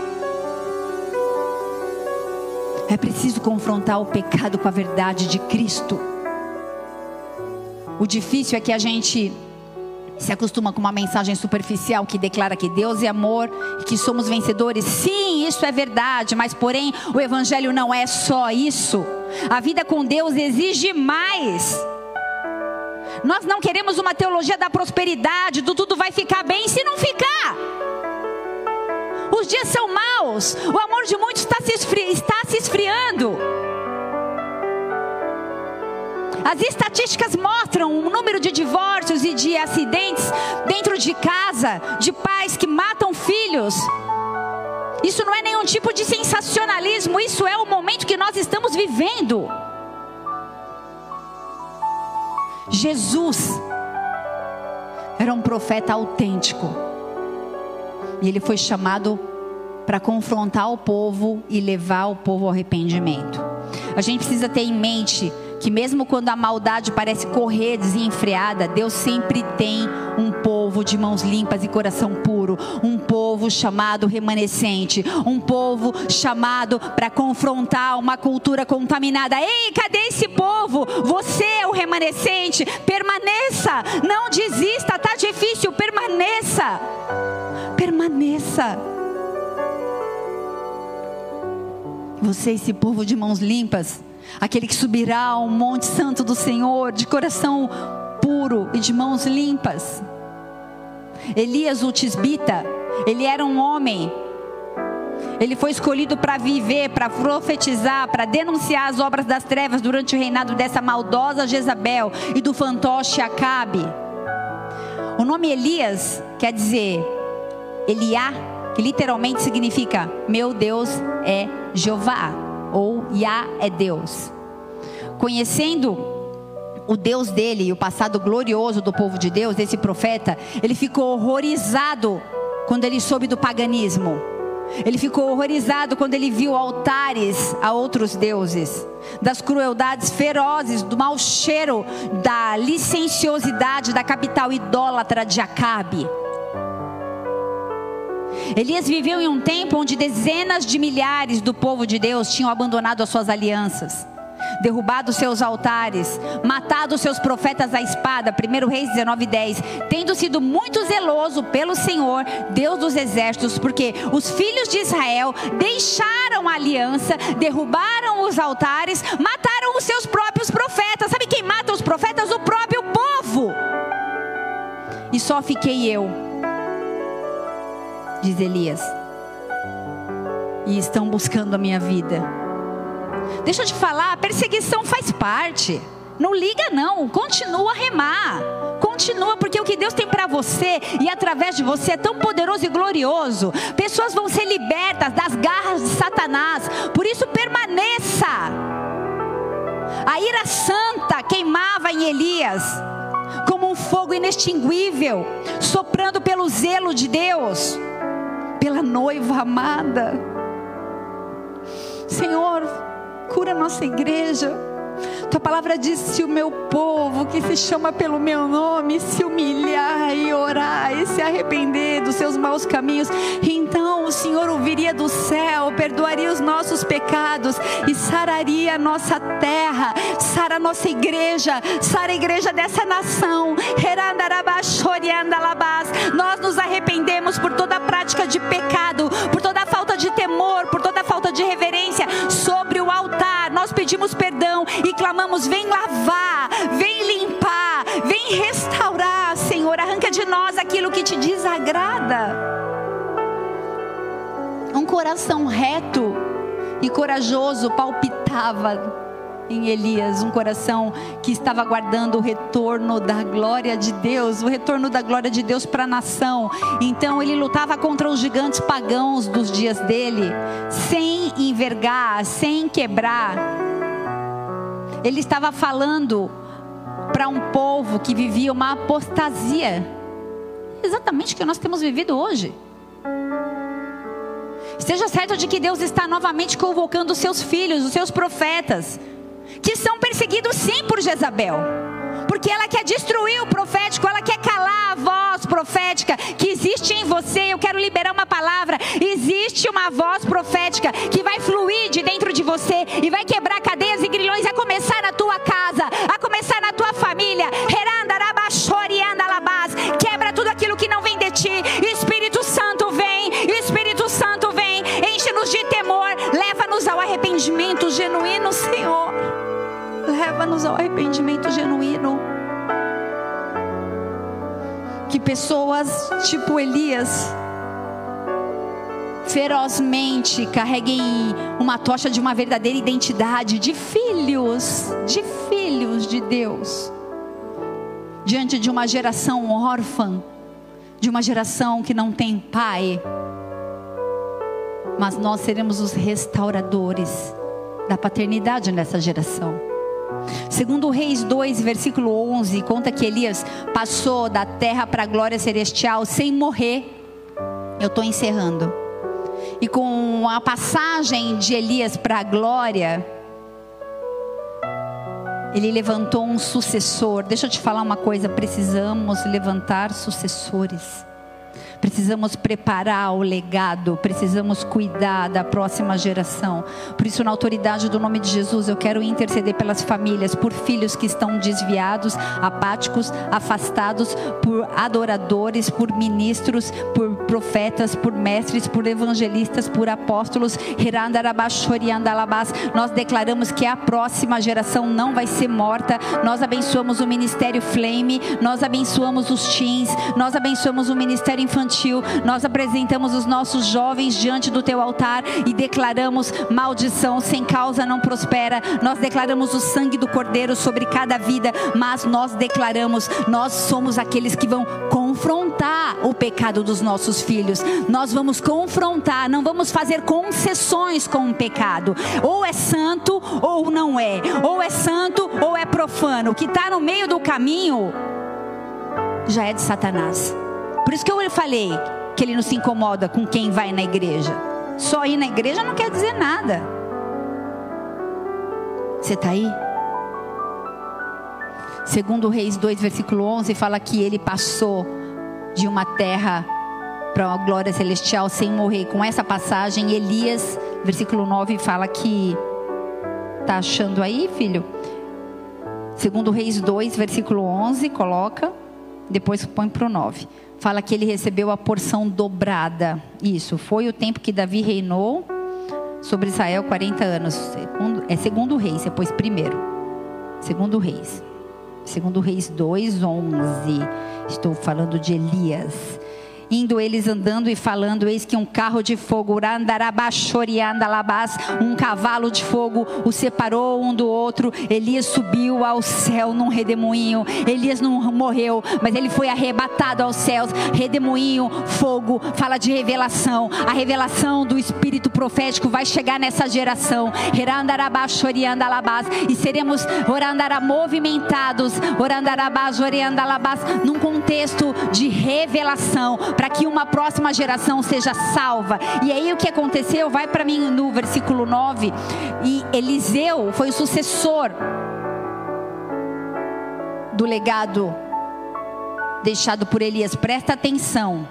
S1: É preciso confrontar o pecado com a verdade de Cristo. O difícil é que a gente se acostuma com uma mensagem superficial que declara que Deus é amor e que somos vencedores. Sim, isso é verdade, mas porém o evangelho não é só isso. A vida com Deus exige mais. Nós não queremos uma teologia da prosperidade, do tudo vai ficar bem se não ficar. Os dias são maus, o amor de muitos está se, esfri está se esfriando. As estatísticas mostram o número de divórcios e de acidentes dentro de casa, de pais que matam filhos. Isso não é nenhum tipo de sensacionalismo, isso é o momento que nós estamos vivendo. Jesus era um profeta autêntico. E ele foi chamado para confrontar o povo e levar o povo ao arrependimento. A gente precisa ter em mente que mesmo quando a maldade parece correr desenfreada, Deus sempre tem um povo de mãos limpas e coração puro, um povo chamado remanescente, um povo chamado para confrontar uma cultura contaminada. Ei, cadê esse povo? Você é o remanescente, permaneça, não desista, tá difícil, permaneça. Permaneça. Você, esse povo de mãos limpas, aquele que subirá ao monte santo do Senhor, de coração puro e de mãos limpas. Elias, o tisbita, ele era um homem. Ele foi escolhido para viver, para profetizar, para denunciar as obras das trevas durante o reinado dessa maldosa Jezabel e do fantoche Acabe. O nome Elias quer dizer Eliá, que literalmente significa meu Deus é Jeová ou Yah é Deus. Conhecendo o Deus dele e o passado glorioso do povo de Deus, esse profeta, ele ficou horrorizado quando ele soube do paganismo. Ele ficou horrorizado quando ele viu altares a outros deuses, das crueldades ferozes, do mau cheiro, da licenciosidade da capital idólatra de Acabe. Elias viveu em um tempo onde dezenas de milhares do povo de Deus tinham abandonado as suas alianças, derrubado seus altares, matado seus profetas à espada, 1 Reis 19:10, tendo sido muito zeloso pelo Senhor, Deus dos exércitos, porque os filhos de Israel deixaram a aliança, derrubaram os altares, mataram os seus próprios profetas. Sabe quem mata os profetas? O próprio povo. E só fiquei eu diz Elias, e estão buscando a minha vida. Deixa eu te falar, a perseguição faz parte. Não liga não, continua a remar. Continua, porque o que Deus tem para você e através de você é tão poderoso e glorioso. Pessoas vão ser libertas das garras de Satanás. Por isso permaneça. A ira santa queimava em Elias como um fogo inextinguível, soprando pelo zelo de Deus pela noiva amada. Senhor, cura nossa igreja, Tua palavra diz: se o meu povo, que se chama pelo meu nome, se humilhar e orar e se arrepender dos seus maus caminhos, então o Senhor ouviria do céu, perdoaria os nossos pecados e sararia a nossa terra, sara a nossa igreja, sara a igreja dessa nação. Nós nos arrependemos por toda a prática de pecado, por toda a falta de temor, por toda a falta de reverência sobre o altar. Nós pedimos perdão e clamamos: vem lavar, vem limpar, vem restaurar, Senhor. Arranca de nós aquilo que te desagrada. Um coração reto e corajoso palpitava em Elias, um coração que estava aguardando o retorno da glória de Deus, o retorno da glória de Deus para a nação. Então ele lutava contra os gigantes pagãos dos dias dele, sem envergar, sem quebrar. Ele estava falando para um povo que vivia uma apostasia. Exatamente o que nós temos vivido hoje. Esteja certo de que Deus está novamente convocando os seus filhos, os seus profetas, que são perseguidos sim por Jezabel. Porque ela quer destruir o profético, ela quer calar a voz profética que existe em você. Eu quero liberar uma palavra. Existe uma voz profética que vai fluir de dentro de você e vai quebrar cadeias e grilhões a começar na tua casa, a começar na tua família. Quebra tudo aquilo que não vem de ti. Espírito Santo vem, Espírito Santo vem. Enche-nos de temor, leva-nos ao arrependimento genuíno, Senhor. Leva-nos ao arrependimento genuíno. Que pessoas tipo Elias ferozmente carreguem uma tocha de uma verdadeira identidade de filhos, de filhos de Deus, diante de uma geração órfã, de uma geração que não tem pai. Mas nós seremos os restauradores da paternidade nessa geração. Segundo Reis 2, versículo 11, conta que Elias passou da terra para a glória celestial sem morrer. Eu estou encerrando. E com a passagem de Elias para a glória, ele levantou um sucessor. Deixa eu te falar uma coisa: precisamos levantar sucessores. Precisamos preparar o legado, precisamos cuidar da próxima geração. Por isso, na autoridade do nome de Jesus, eu quero interceder pelas famílias, por filhos que estão desviados, apáticos, afastados, por adoradores, por ministros, por profetas, por mestres, por evangelistas, por apóstolos. Nós declaramos que a próxima geração não vai ser morta. Nós abençoamos o ministério Flame, nós abençoamos os teens, nós abençoamos o ministério infantil infantil, nós apresentamos os nossos jovens diante do teu altar e declaramos maldição sem causa não prospera. Nós declaramos o sangue do Cordeiro sobre cada vida, mas nós declaramos, nós somos aqueles que vão confrontar o pecado dos nossos filhos. Nós vamos confrontar, não vamos fazer concessões com o pecado. Ou é santo ou não é. Ou é santo ou é profano. O que está no meio do caminho já é de Satanás. Por isso que eu falei que ele não se incomoda com quem vai na igreja. Só ir na igreja não quer dizer nada. Você está aí? Segundo Reis 2, versículo 11, fala que ele passou de uma terra para uma glória celestial sem morrer. Com essa passagem, Elias, versículo 9, fala que. Tá achando aí, filho? Segundo Reis 2, versículo 11, coloca. Depois põe para o 9 fala que ele recebeu a porção dobrada. Isso, foi o tempo que Davi reinou sobre Israel 40 anos. Segundo, é segundo reis, depois primeiro. Segundo reis. Segundo reis 2, 11. Estou falando de Elias. Indo eles andando e falando, eis que um carro de fogo, um cavalo de fogo, o separou um do outro. Elias subiu ao céu num redemoinho. Elias não morreu, mas ele foi arrebatado aos céus. Redemoinho, fogo, fala de revelação. A revelação do Espírito profético vai chegar nessa geração. E seremos movimentados, num contexto de revelação para que uma próxima geração seja salva. E aí o que aconteceu? Vai para mim no versículo 9. E Eliseu foi o sucessor do legado deixado por Elias. Presta atenção.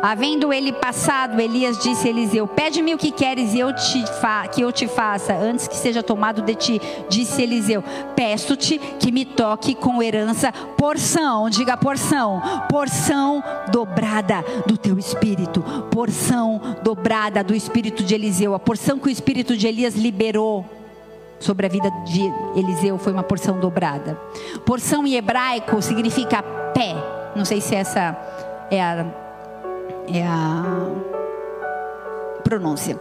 S1: Havendo ele passado, Elias disse a Eliseu: Pede-me o que queres e eu te que eu te faça, antes que seja tomado de ti. Disse Eliseu: Peço-te que me toque com herança, porção, diga porção, porção dobrada do teu espírito, porção dobrada do espírito de Eliseu, a porção que o espírito de Elias liberou sobre a vida de Eliseu foi uma porção dobrada. Porção em hebraico significa pé. Não sei se essa é a é a pronúncia.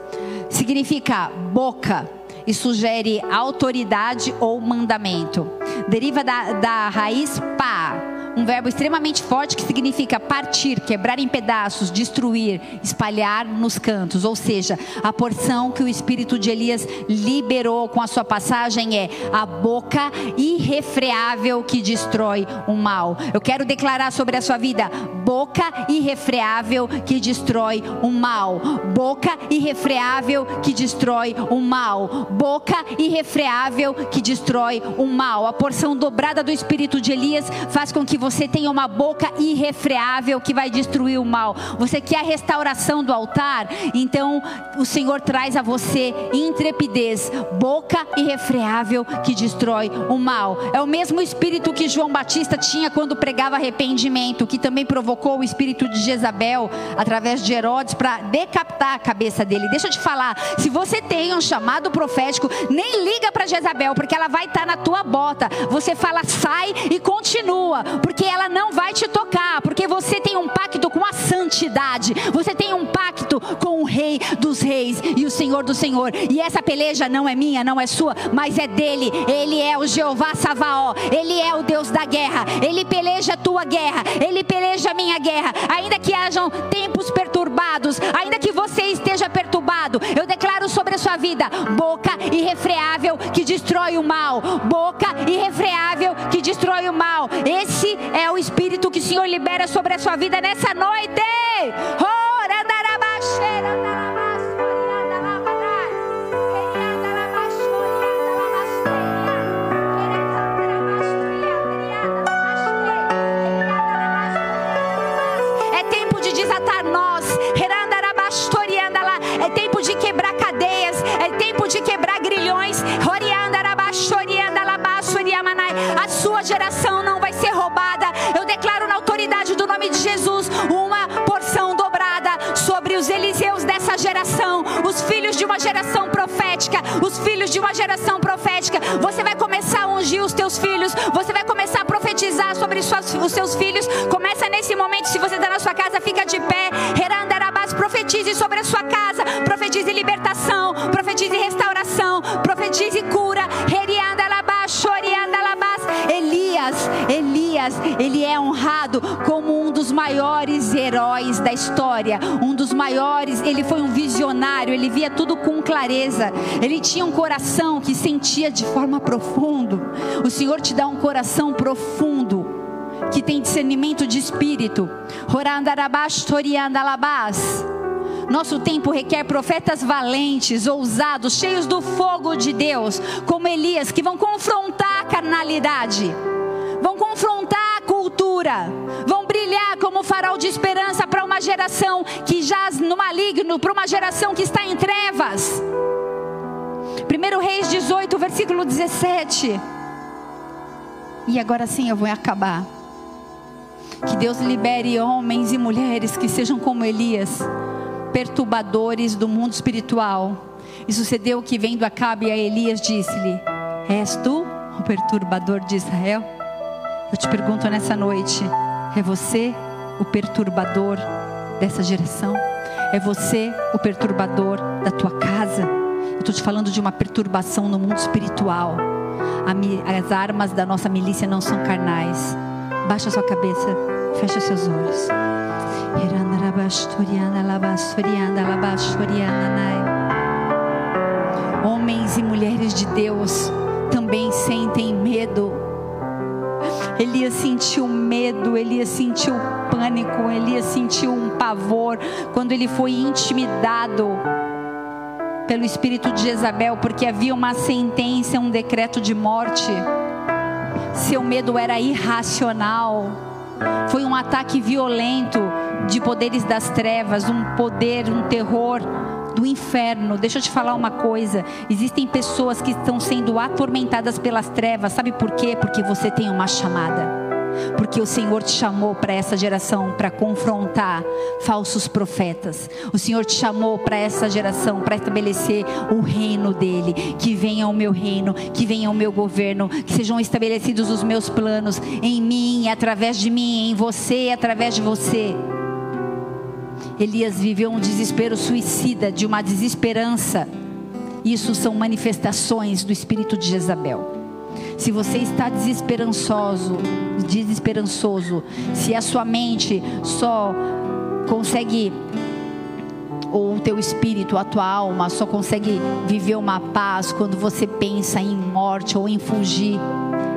S1: Significa boca e sugere autoridade ou mandamento. Deriva da, da raiz pa, um verbo extremamente forte que significa partir, quebrar em pedaços, destruir, espalhar nos cantos. Ou seja, a porção que o espírito de Elias liberou com a sua passagem é a boca irrefreável que destrói o mal. Eu quero declarar sobre a sua vida: boca irrefreável que destrói o mal. Boca irrefreável que destrói o mal. Boca irrefreável que destrói o mal. A porção dobrada do espírito de Elias faz com que você tenha uma boca irrefreável que vai destruir o mal. Você quer a restauração do altar? Então o Senhor traz a você intrepidez, boca irrefreável que destrói o mal. É o mesmo espírito que João Batista tinha quando pregava arrependimento, que também provocou o espírito de Jezabel através de Herodes para decapitar a cabeça dele. Deixa eu te falar, se você tem um chamado profético, nem liga para Jezabel, porque ela vai estar tá na tua bota. Você fala sai e continua, porque ela não vai te tocar, porque você tem um pacto com a santidade, você tem um pacto com o Rei dos Reis e o Senhor do Senhor. E essa peleja não é minha, não é sua, mas é dele. Ele é o Jeová Savaó, ele é o Deus da guerra, ele peleja a tua guerra, ele peleja a minha guerra. Ainda que hajam tempos perturbados, ainda que você esteja perturbado, eu declaro sobre a sua vida boca irrefreável que destrói o mal, boca irrefreável que destrói o mal. Esse é o espírito que o Senhor libera sobre a sua vida nessa noite. Oh, os filhos de uma geração profética. Você vai começar a ungir os teus filhos, você vai começar a profetizar sobre os seus filhos. Começa nesse momento, se você está na sua casa, fica de pé. Herandarabás, profetize sobre a sua casa, profetize libertação, profetize restauração, profetize cura. Heriandalabás, choriandalabás. Elias, Elias, ele é honrado como um dos maiores heróis da história, um dos maiores, ele foi um visionário, ele via tudo com clareza. Ele tinha um coração que sentia de forma profunda. O Senhor te dá um coração profundo que tem discernimento de espírito. Nosso tempo requer profetas valentes, ousados, cheios do fogo de Deus, como Elias, que vão confrontar a carnalidade, vão confrontar a cultura, vão brilhar como farol de esperança para uma geração que jaz no maligno, para uma geração que está em trevas. 1 Reis 18, versículo 17. E agora sim eu vou acabar. Que Deus libere homens e mulheres que sejam como Elias perturbadores do mundo espiritual. E sucedeu que, vendo Acabe a Elias, disse-lhe: És tu o perturbador de Israel? Eu te pergunto nessa noite: é você o perturbador dessa geração? É você o perturbador da tua casa? Eu estou te falando de uma perturbação no mundo espiritual. As armas da nossa milícia não são carnais. Baixa sua cabeça, fecha seus olhos. Homens e mulheres de Deus também sentem medo. Elias sentiu medo, Elias sentiu pânico, Elias sentiu um pavor quando ele foi intimidado pelo espírito de Jezabel, porque havia uma sentença, um decreto de morte. Seu medo era irracional. Foi um ataque violento de poderes das trevas, um poder, um terror do inferno. Deixa eu te falar uma coisa: existem pessoas que estão sendo atormentadas pelas trevas, sabe por quê? Porque você tem uma chamada. Porque o Senhor te chamou para essa geração para confrontar falsos profetas. O Senhor te chamou para essa geração para estabelecer o reino dele. Que venha o meu reino, que venha o meu governo, que sejam estabelecidos os meus planos em mim, através de mim, em você, através de você. Elias viveu um desespero suicida, de uma desesperança. Isso são manifestações do espírito de Jezabel. Se você está desesperançoso, desesperançoso, se a sua mente só consegue ou o teu espírito, a tua alma só consegue viver uma paz quando você pensa em morte ou em fugir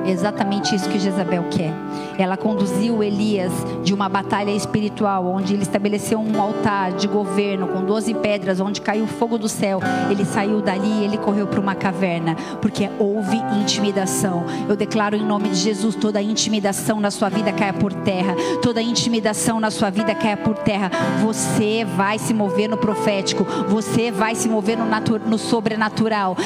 S1: exatamente isso que Jezabel quer. Ela conduziu Elias de uma batalha espiritual, onde ele estabeleceu um altar de governo com 12 pedras, onde caiu fogo do céu. Ele saiu dali e ele correu para uma caverna, porque houve intimidação. Eu declaro em nome de Jesus: toda intimidação na sua vida caia por terra, toda intimidação na sua vida caia por terra. Você vai se mover no profético, você vai se mover no, no sobrenatural.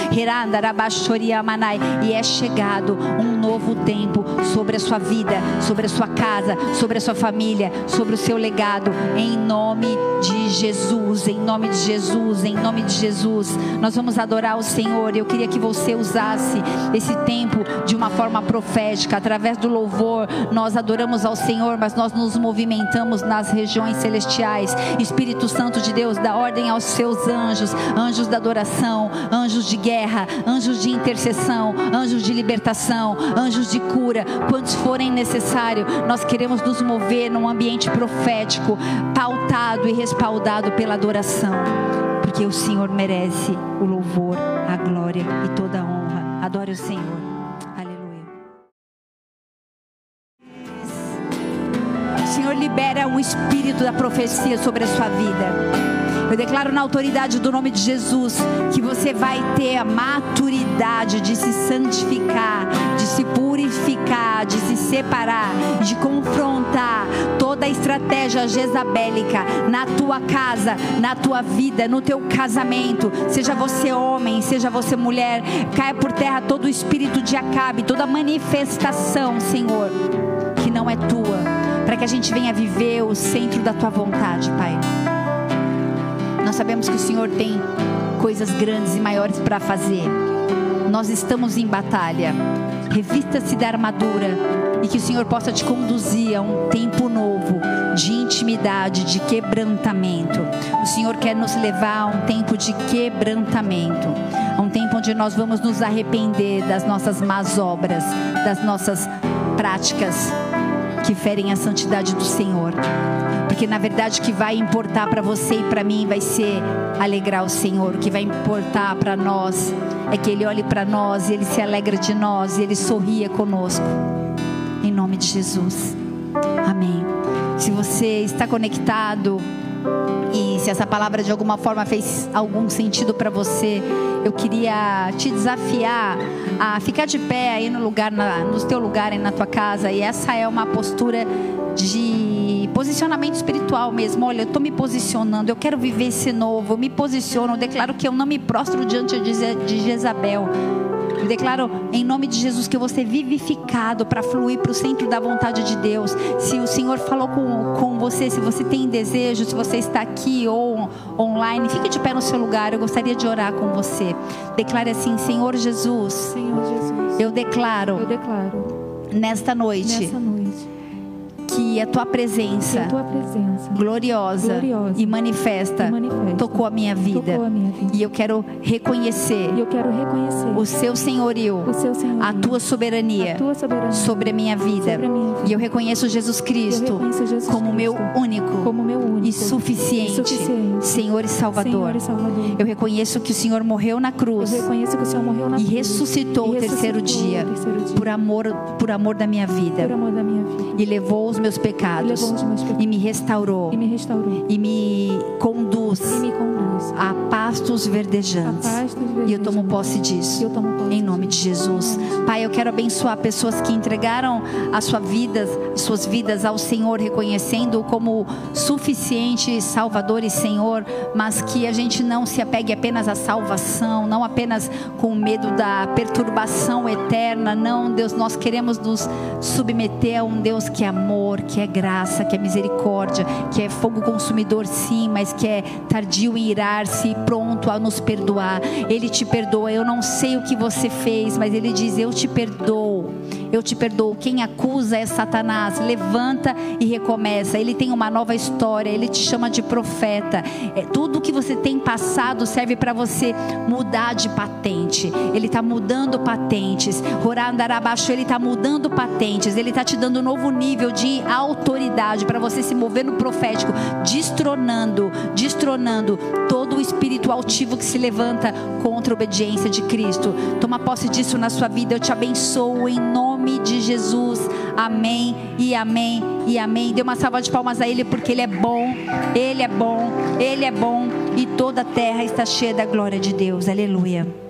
S1: E é chegado um novo tempo sobre a sua vida, sobre a sua casa, sobre a sua família, sobre o seu legado, em nome de Jesus, em nome de Jesus, em nome de Jesus. Nós vamos adorar o Senhor. Eu queria que você usasse esse tempo de uma forma profética, através do louvor. Nós adoramos ao Senhor, mas nós nos movimentamos nas regiões celestiais. Espírito Santo de Deus, dá ordem aos seus anjos, anjos da adoração, anjos de guerra, anjos de intercessão, anjos de libertação, anjos de cura, quantos forem necessários. Nós queremos nos mover num ambiente profético, pautado e respaldado pela adoração, porque o Senhor merece o louvor, a glória e toda a honra. Adore o Senhor. Senhor libera um espírito da profecia sobre a sua vida. Eu declaro na autoridade do nome de Jesus que você vai ter a maturidade de se santificar, de se purificar, de se separar, de confrontar toda a estratégia jezabélica na tua casa, na tua vida, no teu casamento. Seja você homem, seja você mulher, caia por terra todo o espírito de Acabe, toda manifestação, Senhor, que não é tua, para que a gente venha viver o centro da tua vontade, Pai. Nós sabemos que o Senhor tem coisas grandes e maiores para fazer. Nós estamos em batalha. Revista-se da armadura e que o Senhor possa te conduzir a um tempo novo de intimidade, de quebrantamento. O Senhor quer nos levar a um tempo de quebrantamento, a um tempo onde nós vamos nos arrepender das nossas más obras, das nossas práticas que ferem a santidade do Senhor. Porque na verdade o que vai importar para você e para mim vai ser alegrar o Senhor. O que vai importar para nós é que Ele olhe para nós e Ele se alegra de nós e Ele sorria conosco. Em nome de Jesus. Amém. Se você está conectado e se essa palavra de alguma forma fez algum sentido para você, eu queria te desafiar a ficar de pé aí no lugar, na, no teu lugar aí na tua casa. E essa é uma postura de posicionamento espiritual mesmo. Olha, eu estou me posicionando, eu quero viver esse novo. Eu me posiciono, eu declaro que eu não me prostro diante de Jezabel. Eu declaro em nome de Jesus que eu vou ser vivificado para fluir para o centro da vontade de Deus. Se o Senhor falou com, com você, se você tem desejo, se você está aqui ou online, fique de pé no seu lugar. Eu gostaria de orar com você. Declare assim: Senhor Jesus.
S2: Senhor Jesus.
S1: Eu declaro.
S2: Eu declaro.
S1: Nesta noite.
S2: Nessa noite
S1: que a tua presença
S2: a tua presença
S1: gloriosa,
S2: Gloriosa
S1: e manifesta,
S2: e manifesta
S1: tocou a minha vida.
S2: a minha vida.
S1: E eu quero reconhecer
S2: eu quero reconhecer
S1: o seu senhorio,
S2: o seu Senhor,
S1: a tua soberania
S2: a tua soberania
S1: sobre a minha vida.
S2: a minha vida.
S1: E eu reconheço Jesus Cristo
S2: reconheço Jesus
S1: como meu
S2: Cristo
S1: único
S2: como meu único
S1: e suficiente,
S2: e suficiente
S1: Senhor e Salvador.
S2: Salvador.
S1: Eu reconheço que o Senhor morreu na cruz
S2: morreu na
S1: e
S2: cruz
S1: ressuscitou
S2: e
S1: o terceiro dia
S2: terceiro dia
S1: por amor, por amor da minha vida
S2: amor da minha vida
S1: e levou os meus pecados e me restaurou
S2: e me restaurou.
S1: e me conduz
S2: e me conduz
S1: a pastos
S2: a
S1: verdejantes. E eu tomo posse disso.
S2: eu tomo posse
S1: Em nome de Jesus. Pai, eu quero abençoar pessoas que entregaram a sua vida, suas vidas ao Senhor, reconhecendo-o como suficiente Salvador e Senhor, mas que a gente não se apegue apenas à salvação, não apenas com medo da perturbação eterna. Não, Deus, nós queremos nos submeter a um Deus que é amor, que é graça, que é misericórdia, que é fogo consumidor, sim, mas que é tardio em irar-se e pronto a nos perdoar. Ele te perdoa. Eu não sei o que você fez, mas ele diz: Eu te perdoo. Eu te perdoo. Quem acusa é Satanás. Levanta e recomeça. Ele tem uma nova história. Ele te chama de profeta. É, tudo que você tem passado serve para você mudar de patente. Ele está mudando patentes. Rorandarabaixo, ele está mudando patentes. Ele está te dando um novo nível de autoridade para você se mover no profético, destronando, destronando todo o espírito altivo que se levanta contra a obediência de Cristo. Toma posse disso na sua vida. Eu te abençoo em nome de Jesus. Amém e amém e amém. Dê uma salva de palmas a Ele porque Ele é bom, Ele é bom, Ele é bom e toda a terra está cheia da glória de Deus. Aleluia.